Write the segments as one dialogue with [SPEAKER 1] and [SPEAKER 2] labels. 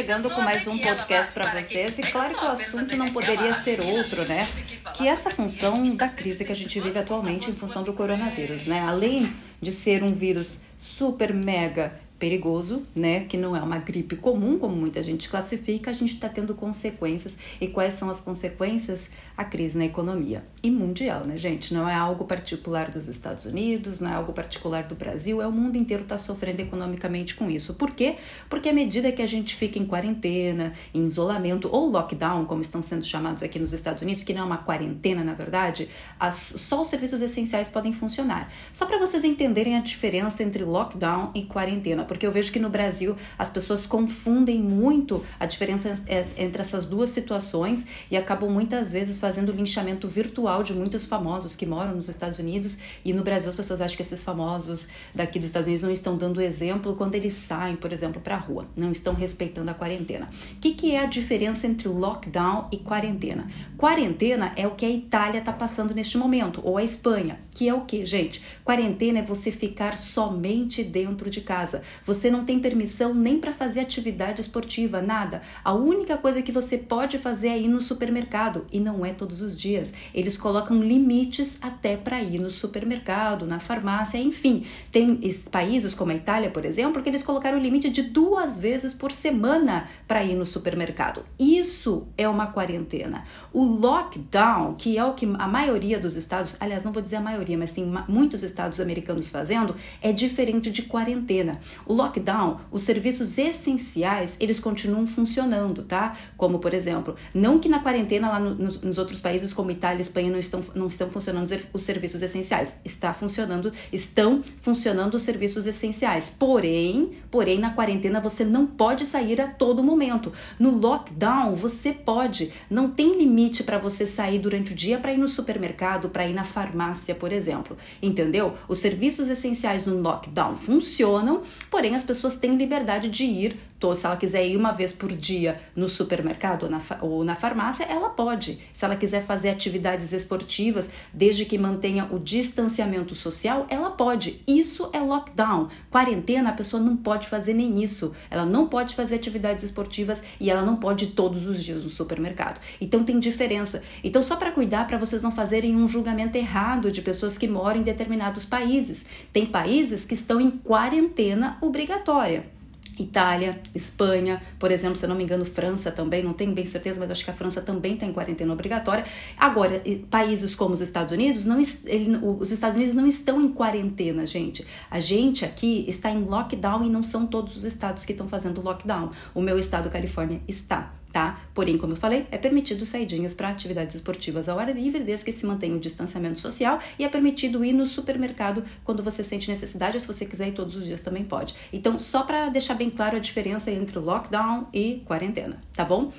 [SPEAKER 1] chegando com mais um podcast para vocês e claro que o assunto não poderia ser outro, né? Que essa função da crise que a gente vive atualmente em função do coronavírus, né? Além de ser um vírus super mega perigoso, né? Que não é uma gripe comum, como muita gente classifica, a gente está tendo consequências. E quais são as consequências? A crise na economia. E mundial, né, gente? Não é algo particular dos Estados Unidos, não é algo particular do Brasil, é o mundo inteiro está sofrendo economicamente com isso. Por quê? Porque à medida que a gente fica em quarentena, em isolamento ou lockdown, como estão sendo chamados aqui nos Estados Unidos, que não é uma quarentena, na verdade, as, só os serviços essenciais podem funcionar. Só para vocês entenderem a diferença entre lockdown e quarentena porque eu vejo que no Brasil as pessoas confundem muito a diferença é, entre essas duas situações e acabam muitas vezes fazendo linchamento virtual de muitos famosos que moram nos Estados Unidos e no Brasil as pessoas acham que esses famosos daqui dos Estados Unidos não estão dando exemplo quando eles saem, por exemplo, para a rua, não estão respeitando a quarentena. O que, que é a diferença entre lockdown e quarentena? Quarentena é o que a Itália está passando neste momento, ou a Espanha, que é o que, gente? Quarentena é você ficar somente dentro de casa. Você não tem permissão nem para fazer atividade esportiva, nada. A única coisa que você pode fazer é ir no supermercado e não é todos os dias. Eles colocam limites até para ir no supermercado, na farmácia, enfim. Tem países como a Itália, por exemplo, que eles colocaram o limite de duas vezes por semana para ir no supermercado. Isso é uma quarentena. O lockdown, que é o que a maioria dos estados, aliás, não vou dizer a maioria, mas tem muitos estados americanos fazendo, é diferente de quarentena. O lockdown, os serviços essenciais, eles continuam funcionando, tá? Como, por exemplo, não que na quarentena lá no, nos, nos, outros países como Itália e Espanha não estão, não estão funcionando os serviços essenciais. Está funcionando, estão funcionando os serviços essenciais. Porém, porém, na quarentena você não pode sair a todo momento. No lockdown, você pode. Não tem limite para você sair durante o dia para ir no supermercado, para ir na farmácia, por exemplo. Entendeu? Os serviços essenciais no lockdown funcionam, porém, Porém, as pessoas têm liberdade de ir, se ela quiser ir uma vez por dia no supermercado ou na, ou na farmácia, ela pode. Se ela quiser fazer atividades esportivas, desde que mantenha o distanciamento social, ela pode. Isso é lockdown. Quarentena, a pessoa não pode fazer nem isso. Ela não pode fazer atividades esportivas e ela não pode ir todos os dias no supermercado. Então tem diferença. Então, só para cuidar, para vocês não fazerem um julgamento errado de pessoas que moram em determinados países. Tem países que estão em quarentena obrigatória. Itália, Espanha, por exemplo, se eu não me engano, França também, não tenho bem certeza, mas acho que a França também está em quarentena obrigatória. Agora, países como os Estados Unidos, não, ele, os Estados Unidos não estão em quarentena, gente. A gente aqui está em lockdown e não são todos os estados que estão fazendo lockdown. O meu estado, Califórnia, está tá? Porém, como eu falei, é permitido saidinhas para atividades esportivas ao ar livre, desde que se mantenha o distanciamento social e é permitido ir no supermercado quando você sente necessidade, ou se você quiser ir todos os dias também pode. Então, só para deixar bem claro a diferença entre lockdown e quarentena, tá bom?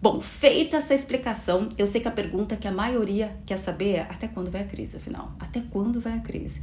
[SPEAKER 1] Bom, feita essa explicação, eu sei que a pergunta que a maioria quer saber é até quando vai a crise, afinal? Até quando vai a crise?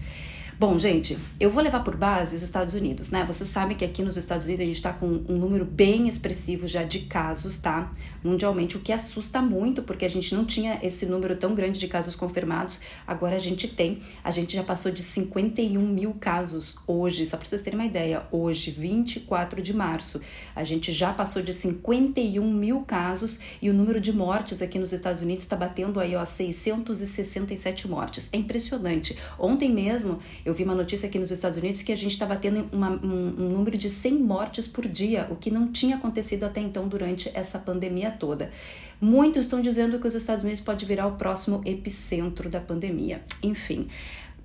[SPEAKER 1] Bom, gente, eu vou levar por base os Estados Unidos, né? Você sabe que aqui nos Estados Unidos a gente está com um número bem expressivo já de casos, tá? Mundialmente, o que assusta muito, porque a gente não tinha esse número tão grande de casos confirmados, agora a gente tem. A gente já passou de 51 mil casos hoje, só para vocês terem uma ideia, hoje, 24 de março, a gente já passou de 51 mil casos e o número de mortes aqui nos Estados Unidos está batendo aí, ó, 667 mortes. É impressionante. Ontem mesmo, eu vi uma notícia aqui nos Estados Unidos que a gente estava tendo uma, um, um número de 100 mortes por dia, o que não tinha acontecido até então durante essa pandemia toda. Muitos estão dizendo que os Estados Unidos pode virar o próximo epicentro da pandemia. Enfim,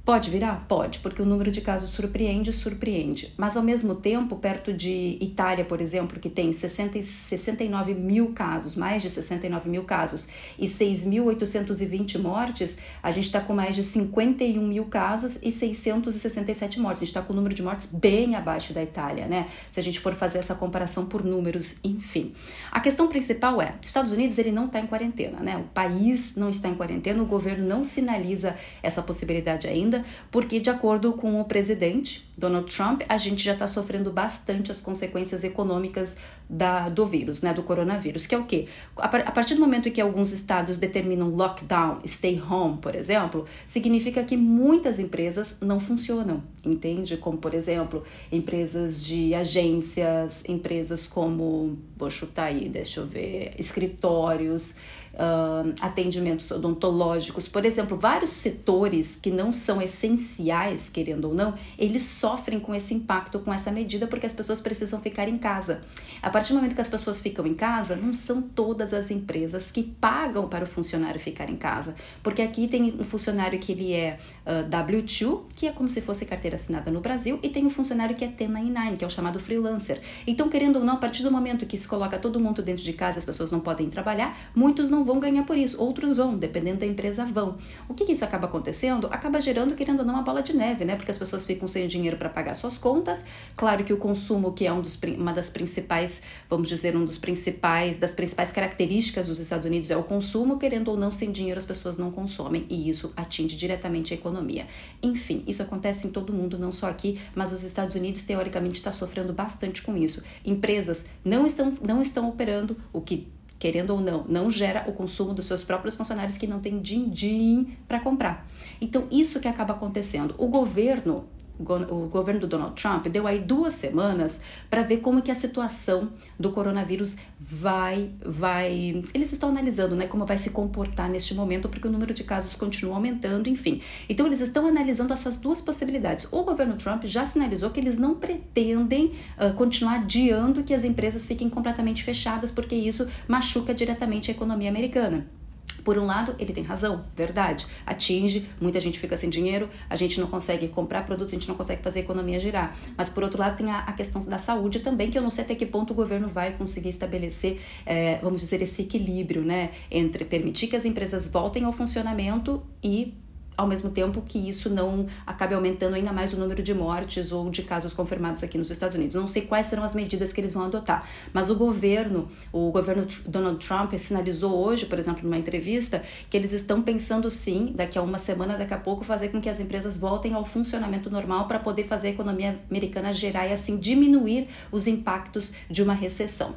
[SPEAKER 1] Pode virar? Pode, porque o número de casos surpreende, surpreende. Mas ao mesmo tempo, perto de Itália, por exemplo, que tem 60, 69 mil casos, mais de 69 mil casos e 6.820 mortes, a gente está com mais de 51 mil casos e 667 mortes. A gente está com o número de mortes bem abaixo da Itália, né? Se a gente for fazer essa comparação por números, enfim. A questão principal é, Estados Unidos ele não está em quarentena, né? O país não está em quarentena, o governo não sinaliza essa possibilidade ainda ainda, porque, de acordo com o presidente Donald Trump, a gente já está sofrendo bastante as consequências econômicas da, do vírus, né, do coronavírus, que é o quê? A, a partir do momento que alguns estados determinam lockdown, stay home, por exemplo, significa que muitas empresas não funcionam. entende? Como, por exemplo, empresas de agências, empresas como, vou chutar aí, deixa eu ver, escritórios, uh, atendimentos odontológicos, por exemplo, vários setores que não são essenciais, querendo ou não, eles sofrem com esse impacto, com essa medida, porque as pessoas precisam ficar em casa. A partir do momento que as pessoas ficam em casa, não são todas as empresas que pagam para o funcionário ficar em casa, porque aqui tem um funcionário que ele é uh, W2, que é como se fosse carteira assinada no Brasil, e tem um funcionário que é 1099, que é o chamado freelancer. Então, querendo ou não, a partir do momento que se coloca todo mundo dentro de casa, as pessoas não podem trabalhar, muitos não vão ganhar por isso, outros vão, dependendo da empresa vão. O que, que isso acaba acontecendo? Acaba gerando, querendo ou não, uma bola de neve, né? Porque as pessoas ficam sem dinheiro para pagar suas contas. Claro que o consumo, que é um dos, uma das principais, vamos dizer, um dos principais, das principais características dos Estados Unidos é o consumo, querendo ou não, sem dinheiro as pessoas não consomem e isso atinge diretamente a economia. Enfim, isso acontece em todo mundo, não só aqui, mas os Estados Unidos teoricamente está sofrendo bastante com isso. Empresas não estão, não estão operando, o que querendo ou não, não gera o consumo dos seus próprios funcionários que não têm din-din para comprar. Então, isso que acaba acontecendo. O governo o governo do Donald Trump deu aí duas semanas para ver como que a situação do coronavírus vai vai eles estão analisando né como vai se comportar neste momento porque o número de casos continua aumentando enfim. Então eles estão analisando essas duas possibilidades. O governo Trump já sinalizou que eles não pretendem uh, continuar adiando que as empresas fiquem completamente fechadas porque isso machuca diretamente a economia americana por um lado, ele tem razão, verdade. Atinge, muita gente fica sem dinheiro, a gente não consegue comprar produtos, a gente não consegue fazer a economia girar. Mas por outro lado, tem a, a questão da saúde também, que eu não sei até que ponto o governo vai conseguir estabelecer, é, vamos dizer, esse equilíbrio, né? Entre permitir que as empresas voltem ao funcionamento e ao mesmo tempo que isso não acabe aumentando ainda mais o número de mortes ou de casos confirmados aqui nos Estados Unidos. Não sei quais serão as medidas que eles vão adotar, mas o governo, o governo Donald Trump sinalizou hoje, por exemplo, numa entrevista, que eles estão pensando sim, daqui a uma semana, daqui a pouco, fazer com que as empresas voltem ao funcionamento normal para poder fazer a economia americana gerar e assim diminuir os impactos de uma recessão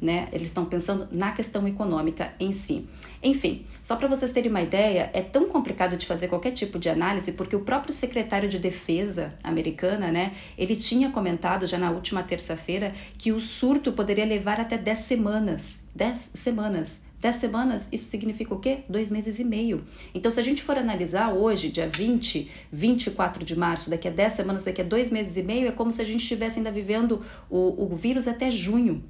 [SPEAKER 1] né? Eles estão pensando na questão econômica em si. Enfim, só para vocês terem uma ideia, é tão complicado de fazer qualquer tipo de análise porque o próprio secretário de defesa americana, né, ele tinha comentado já na última terça-feira que o surto poderia levar até 10 semanas. 10 semanas. 10 semanas, isso significa o quê? Dois meses e meio. Então, se a gente for analisar hoje, dia 20, 24 de março, daqui a 10 semanas, daqui a dois meses e meio, é como se a gente estivesse ainda vivendo o, o vírus até junho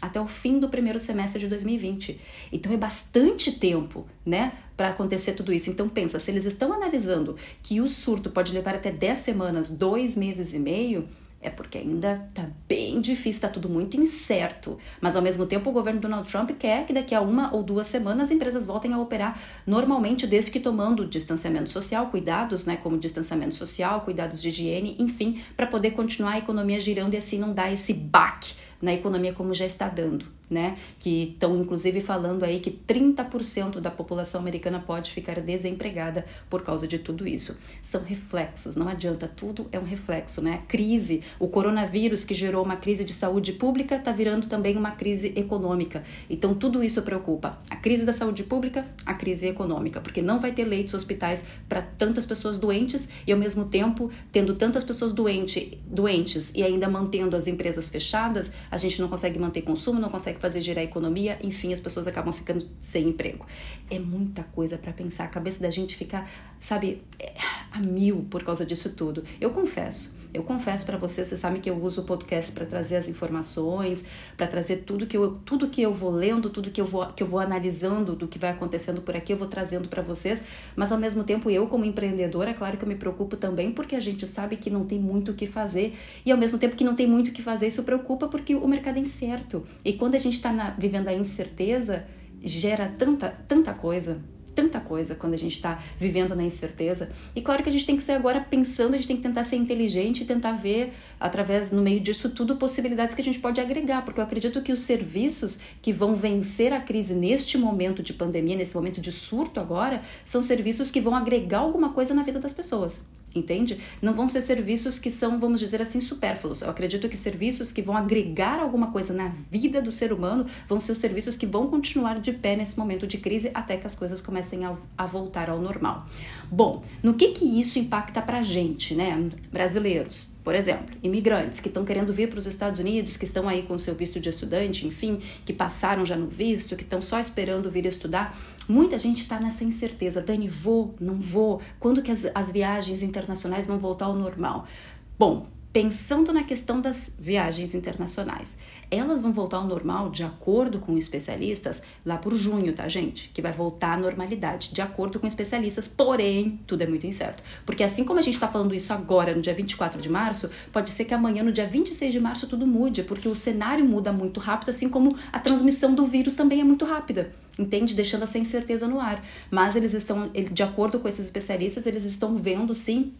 [SPEAKER 1] até o fim do primeiro semestre de 2020. Então é bastante tempo, né, para acontecer tudo isso. Então pensa, se eles estão analisando que o surto pode levar até 10 semanas, dois meses e meio, é porque ainda tá bem difícil, tá tudo muito incerto. Mas ao mesmo tempo, o governo Donald Trump quer que daqui a uma ou duas semanas as empresas voltem a operar normalmente, desde que tomando distanciamento social, cuidados, né, como distanciamento social, cuidados de higiene, enfim, para poder continuar a economia girando e assim não dar esse baque na economia como já está dando, né? Que estão inclusive falando aí que 30% da população americana pode ficar desempregada por causa de tudo isso. São reflexos, não adianta, tudo é um reflexo, né? A crise, o coronavírus que gerou uma crise de saúde pública está virando também uma crise econômica. Então tudo isso preocupa. A crise da saúde pública, a crise econômica, porque não vai ter leitos hospitais para tantas pessoas doentes e ao mesmo tempo tendo tantas pessoas doente, doentes e ainda mantendo as empresas fechadas, a gente não consegue manter consumo, não consegue fazer girar a economia, enfim, as pessoas acabam ficando sem emprego. É muita coisa para pensar, a cabeça da gente fica, sabe, é, a mil por causa disso tudo. Eu confesso, eu confesso para você, você sabe que eu uso o podcast para trazer as informações, para trazer tudo que eu tudo que eu vou lendo, tudo que eu vou que eu vou analisando do que vai acontecendo por aqui, eu vou trazendo para vocês, mas ao mesmo tempo eu como empreendedora, é claro que eu me preocupo também porque a gente sabe que não tem muito o que fazer e ao mesmo tempo que não tem muito o que fazer, isso preocupa porque o mercado é incerto. E quando a gente está vivendo a incerteza, gera tanta tanta coisa tanta coisa quando a gente está vivendo na incerteza. E claro que a gente tem que ser agora pensando, a gente tem que tentar ser inteligente e tentar ver, através, no meio disso tudo, possibilidades que a gente pode agregar, porque eu acredito que os serviços que vão vencer a crise neste momento de pandemia, nesse momento de surto agora, são serviços que vão agregar alguma coisa na vida das pessoas. Entende? Não vão ser serviços que são, vamos dizer assim, supérfluos. Eu acredito que serviços que vão agregar alguma coisa na vida do ser humano vão ser os serviços que vão continuar de pé nesse momento de crise até que as coisas comecem a, a voltar ao normal. Bom, no que que isso impacta pra gente, né, brasileiros? Por exemplo, imigrantes que estão querendo vir para os Estados Unidos, que estão aí com seu visto de estudante, enfim, que passaram já no visto, que estão só esperando vir estudar. Muita gente está nessa incerteza. Dani, vou, não vou? Quando que as, as viagens internacionais vão voltar ao normal? Bom, pensando na questão das viagens internacionais, elas vão voltar ao normal de acordo com especialistas lá por junho, tá, gente? Que vai voltar à normalidade, de acordo com especialistas, porém, tudo é muito incerto. Porque assim como a gente está falando isso agora, no dia 24 de março, pode ser que amanhã, no dia 26 de março, tudo mude, porque o cenário muda muito rápido, assim como a transmissão do vírus também é muito rápida entende? Deixando essa incerteza no ar. Mas eles estão, de acordo com esses especialistas, eles estão vendo sim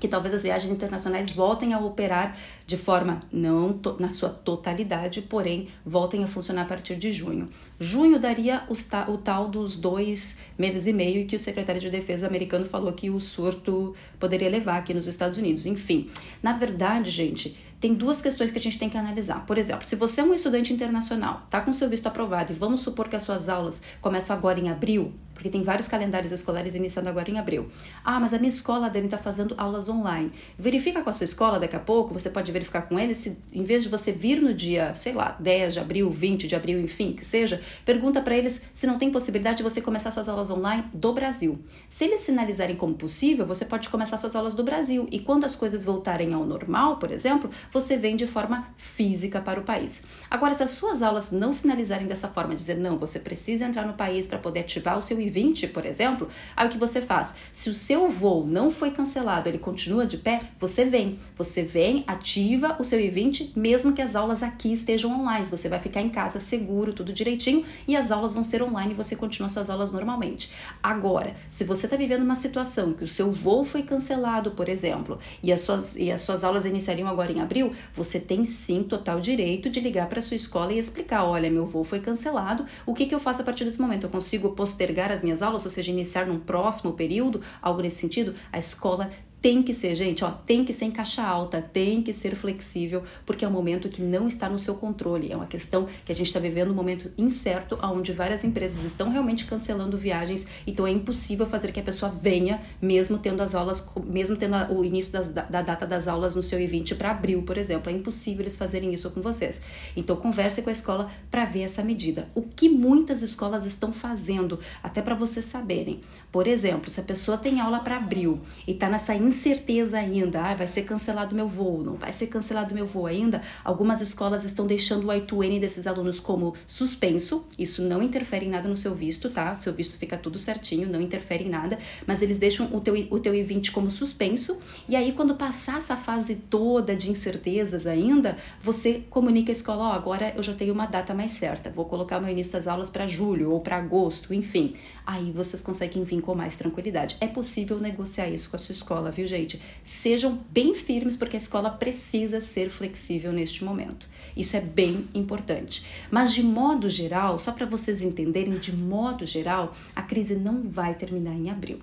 [SPEAKER 1] que talvez as viagens internacionais voltem a operar de forma não na sua totalidade, porém voltem a funcionar a partir de junho. Junho daria ta o tal dos dois meses e meio que o secretário de Defesa americano falou que o surto poderia levar aqui nos Estados Unidos. Enfim, na verdade, gente, tem duas questões que a gente tem que analisar. Por exemplo, se você é um estudante internacional, está com seu visto aprovado e vamos supor que as suas aulas começam agora em abril, porque tem vários calendários escolares iniciando agora em abril. Ah, mas a minha escola deve estar tá fazendo aulas online. Verifica com a sua escola daqui a pouco, você pode verificar com eles se em vez de você vir no dia, sei lá, 10 de abril, 20 de abril, enfim, que seja, pergunta para eles se não tem possibilidade de você começar suas aulas online do Brasil. Se eles sinalizarem como possível, você pode começar suas aulas do Brasil e quando as coisas voltarem ao normal, por exemplo, você vem de forma física para o país. Agora, se as suas aulas não sinalizarem dessa forma, dizer não, você precisa entrar no país para poder ativar o seu I-20, por exemplo, aí o que você faz? Se o seu voo não foi cancelado, ele continua de pé, você vem. Você vem, ativa o seu I-20, mesmo que as aulas aqui estejam online. Você vai ficar em casa seguro, tudo direitinho, e as aulas vão ser online e você continua suas aulas normalmente. Agora, se você está vivendo uma situação que o seu voo foi cancelado, por exemplo, e as suas, e as suas aulas iniciariam agora em abril, você tem sim total direito de ligar para sua escola e explicar: olha, meu voo foi cancelado, o que, que eu faço a partir desse momento? Eu consigo postergar as minhas aulas, ou seja, iniciar num próximo período, algo nesse sentido? A escola tem que ser, gente, ó, tem que ser em caixa alta, tem que ser flexível, porque é um momento que não está no seu controle. É uma questão que a gente está vivendo um momento incerto, onde várias empresas estão realmente cancelando viagens, então é impossível fazer que a pessoa venha, mesmo tendo as aulas, mesmo tendo o início das, da data das aulas no seu I-20 para abril, por exemplo. É impossível eles fazerem isso com vocês. Então converse com a escola para ver essa medida. O que muitas escolas estão fazendo, até para vocês saberem. Por exemplo, se a pessoa tem aula para abril e está nessa incerteza ainda, ah, vai ser cancelado meu voo, não vai ser cancelado meu voo ainda, algumas escolas estão deixando o I2N desses alunos como suspenso, isso não interfere em nada no seu visto, tá? Seu visto fica tudo certinho, não interfere em nada, mas eles deixam o teu, o teu I-20 como suspenso, e aí quando passar essa fase toda de incertezas ainda, você comunica à escola, ó, oh, agora eu já tenho uma data mais certa, vou colocar meu início das aulas para julho ou para agosto, enfim. Aí vocês conseguem vir com mais tranquilidade. É possível negociar isso com a sua escola, viu? Viu, gente? Sejam bem firmes, porque a escola precisa ser flexível neste momento. Isso é bem importante. Mas, de modo geral, só para vocês entenderem, de modo geral, a crise não vai terminar em abril.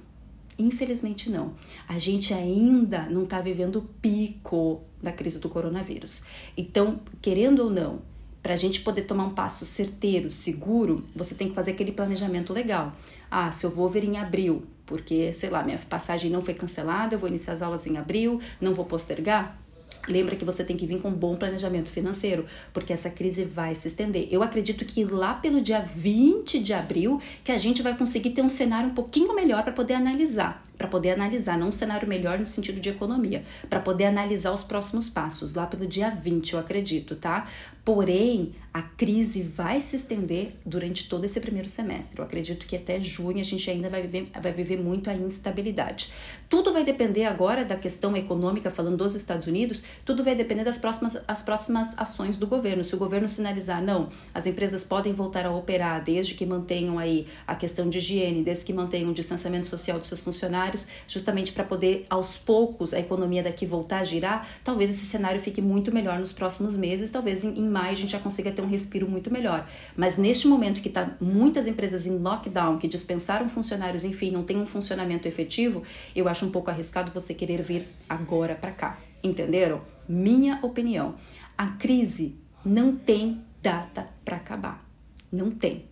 [SPEAKER 1] Infelizmente, não. A gente ainda não está vivendo o pico da crise do coronavírus. Então, querendo ou não, para a gente poder tomar um passo certeiro, seguro, você tem que fazer aquele planejamento legal. Ah, se eu vou ver em abril, porque, sei lá, minha passagem não foi cancelada, eu vou iniciar as aulas em abril, não vou postergar. Lembra que você tem que vir com um bom planejamento financeiro, porque essa crise vai se estender. Eu acredito que lá pelo dia 20 de abril que a gente vai conseguir ter um cenário um pouquinho melhor para poder analisar, para poder analisar, não um cenário melhor no sentido de economia, para poder analisar os próximos passos, lá pelo dia 20, eu acredito, tá? Porém, a crise vai se estender durante todo esse primeiro semestre. Eu acredito que até junho a gente ainda vai viver, vai viver muito a instabilidade. Tudo vai depender agora da questão econômica, falando dos Estados Unidos, Tudo vai depender das próximas, as próximas ações do governo. Se o governo sinalizar, não, as empresas podem voltar a operar desde que mantenham aí a questão de higiene, desde que mantenham o distanciamento social dos seus funcionários, justamente para poder aos poucos a economia daqui voltar a girar, talvez esse cenário fique muito melhor nos próximos meses, talvez em, em maio a gente já consiga ter um respiro muito melhor. Mas neste momento que está muitas empresas em lockdown, que dispensaram funcionários, enfim, não tem um funcionamento efetivo, eu acho um pouco arriscado você querer vir agora para cá. Entenderam? Minha opinião. A crise não tem data para acabar. Não tem.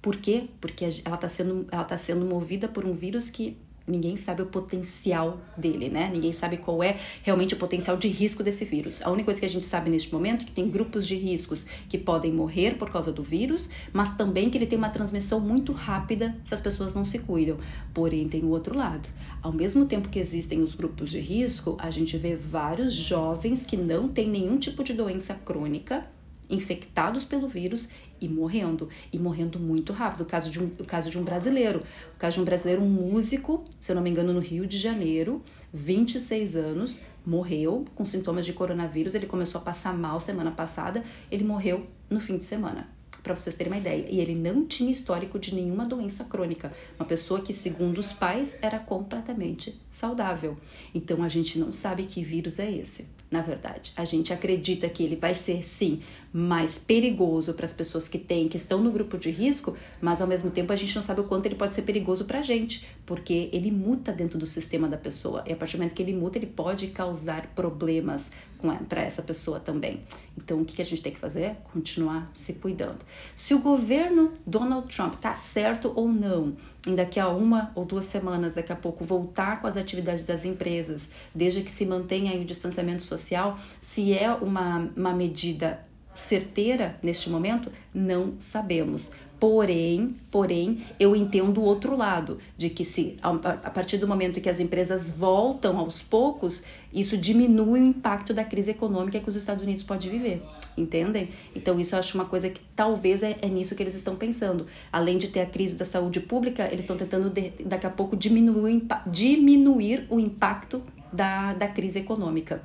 [SPEAKER 1] Por quê? Porque ela está sendo, tá sendo movida por um vírus que ninguém sabe o potencial dele, né? Ninguém sabe qual é realmente o potencial de risco desse vírus. A única coisa que a gente sabe neste momento é que tem grupos de riscos que podem morrer por causa do vírus, mas também que ele tem uma transmissão muito rápida se as pessoas não se cuidam. Porém, tem o outro lado. Ao mesmo tempo que existem os grupos de risco, a gente vê vários jovens que não têm nenhum tipo de doença crônica infectados pelo vírus e morrendo, e morrendo muito rápido. O caso de um, o caso de um brasileiro, o caso de um brasileiro, um músico, se eu não me engano, no Rio de Janeiro, 26 anos, morreu com sintomas de coronavírus. Ele começou a passar mal semana passada, ele morreu no fim de semana para vocês terem uma ideia. E ele não tinha histórico de nenhuma doença crônica. Uma pessoa que, segundo os pais, era completamente saudável. Então a gente não sabe que vírus é esse, na verdade. A gente acredita que ele vai ser, sim, mais perigoso para as pessoas que têm, que estão no grupo de risco, mas ao mesmo tempo a gente não sabe o quanto ele pode ser perigoso para a gente, porque ele muta dentro do sistema da pessoa. E a partir do momento que ele muta, ele pode causar problemas para essa pessoa também. Então, o que a gente tem que fazer? Continuar se cuidando. Se o governo Donald Trump está certo ou não daqui a uma ou duas semanas, daqui a pouco, voltar com as atividades das empresas, desde que se mantenha o distanciamento social, se é uma, uma medida certeira neste momento? Não sabemos. Porém, porém, eu entendo o outro lado, de que se a partir do momento que as empresas voltam aos poucos, isso diminui o impacto da crise econômica que os Estados Unidos pode viver, entendem? Então isso eu acho uma coisa que talvez é, é nisso que eles estão pensando. Além de ter a crise da saúde pública, eles estão tentando de, daqui a pouco diminuir, diminuir o impacto da, da crise econômica.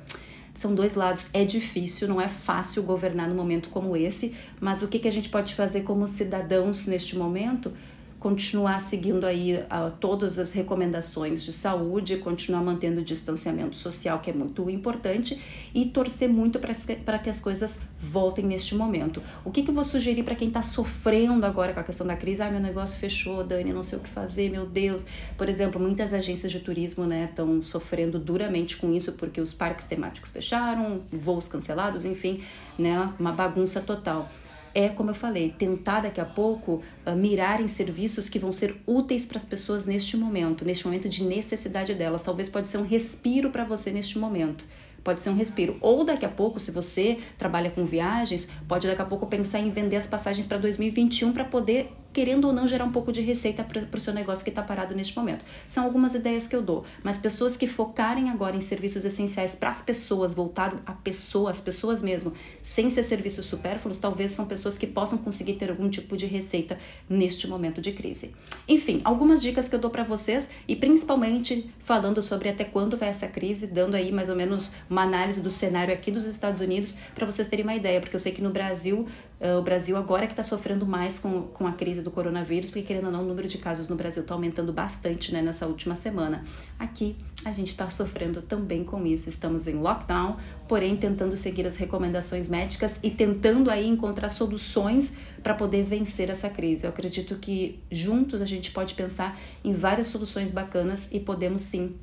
[SPEAKER 1] São dois lados. É difícil, não é fácil governar num momento como esse, mas o que, que a gente pode fazer como cidadãos neste momento? Continuar seguindo aí uh, todas as recomendações de saúde, continuar mantendo o distanciamento social, que é muito importante, e torcer muito para que as coisas voltem neste momento. O que, que eu vou sugerir para quem está sofrendo agora com a questão da crise? Ah, meu negócio fechou, Dani, não sei o que fazer, meu Deus. Por exemplo, muitas agências de turismo estão né, sofrendo duramente com isso, porque os parques temáticos fecharam, voos cancelados, enfim, né, uma bagunça total é, como eu falei, tentar daqui a pouco uh, mirar em serviços que vão ser úteis para as pessoas neste momento, neste momento de necessidade delas. Talvez pode ser um respiro para você neste momento. Pode ser um respiro. Ou daqui a pouco, se você trabalha com viagens, pode daqui a pouco pensar em vender as passagens para 2021 para poder querendo ou não gerar um pouco de receita para o seu negócio que está parado neste momento. São algumas ideias que eu dou, mas pessoas que focarem agora em serviços essenciais para as pessoas, voltado a pessoas, as pessoas mesmo, sem ser serviços supérfluos, talvez são pessoas que possam conseguir ter algum tipo de receita neste momento de crise. Enfim, algumas dicas que eu dou para vocês e principalmente falando sobre até quando vai essa crise, dando aí mais ou menos uma análise do cenário aqui dos Estados Unidos para vocês terem uma ideia, porque eu sei que no Brasil, uh, o Brasil agora é que está sofrendo mais com, com a crise do coronavírus, porque querendo ou não, o número de casos no Brasil está aumentando bastante né, nessa última semana. Aqui a gente está sofrendo também com isso, estamos em lockdown, porém tentando seguir as recomendações médicas e tentando aí encontrar soluções para poder vencer essa crise. Eu acredito que juntos a gente pode pensar em várias soluções bacanas e podemos sim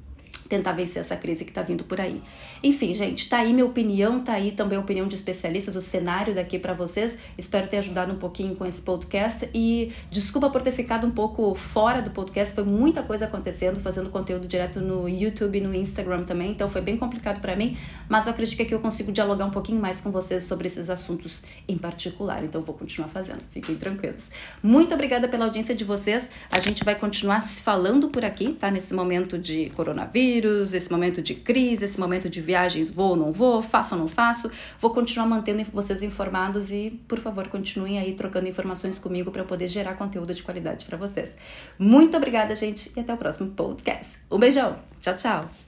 [SPEAKER 1] tentar vencer essa crise que está vindo por aí. Enfim, gente, tá aí minha opinião, tá aí também a opinião de especialistas, o cenário daqui para vocês. Espero ter ajudado um pouquinho com esse podcast e desculpa por ter ficado um pouco fora do podcast, foi muita coisa acontecendo, fazendo conteúdo direto no YouTube e no Instagram também, então foi bem complicado para mim, mas eu acredito que eu consigo dialogar um pouquinho mais com vocês sobre esses assuntos em particular, então vou continuar fazendo, fiquem tranquilos. Muito obrigada pela audiência de vocês, a gente vai continuar se falando por aqui, tá? Nesse momento de coronavírus vírus, esse momento de crise, esse momento de viagens, vou ou não vou, faço ou não faço. Vou continuar mantendo vocês informados e, por favor, continuem aí trocando informações comigo para poder gerar conteúdo de qualidade para vocês. Muito obrigada, gente, e até o próximo podcast. Um beijão. Tchau, tchau.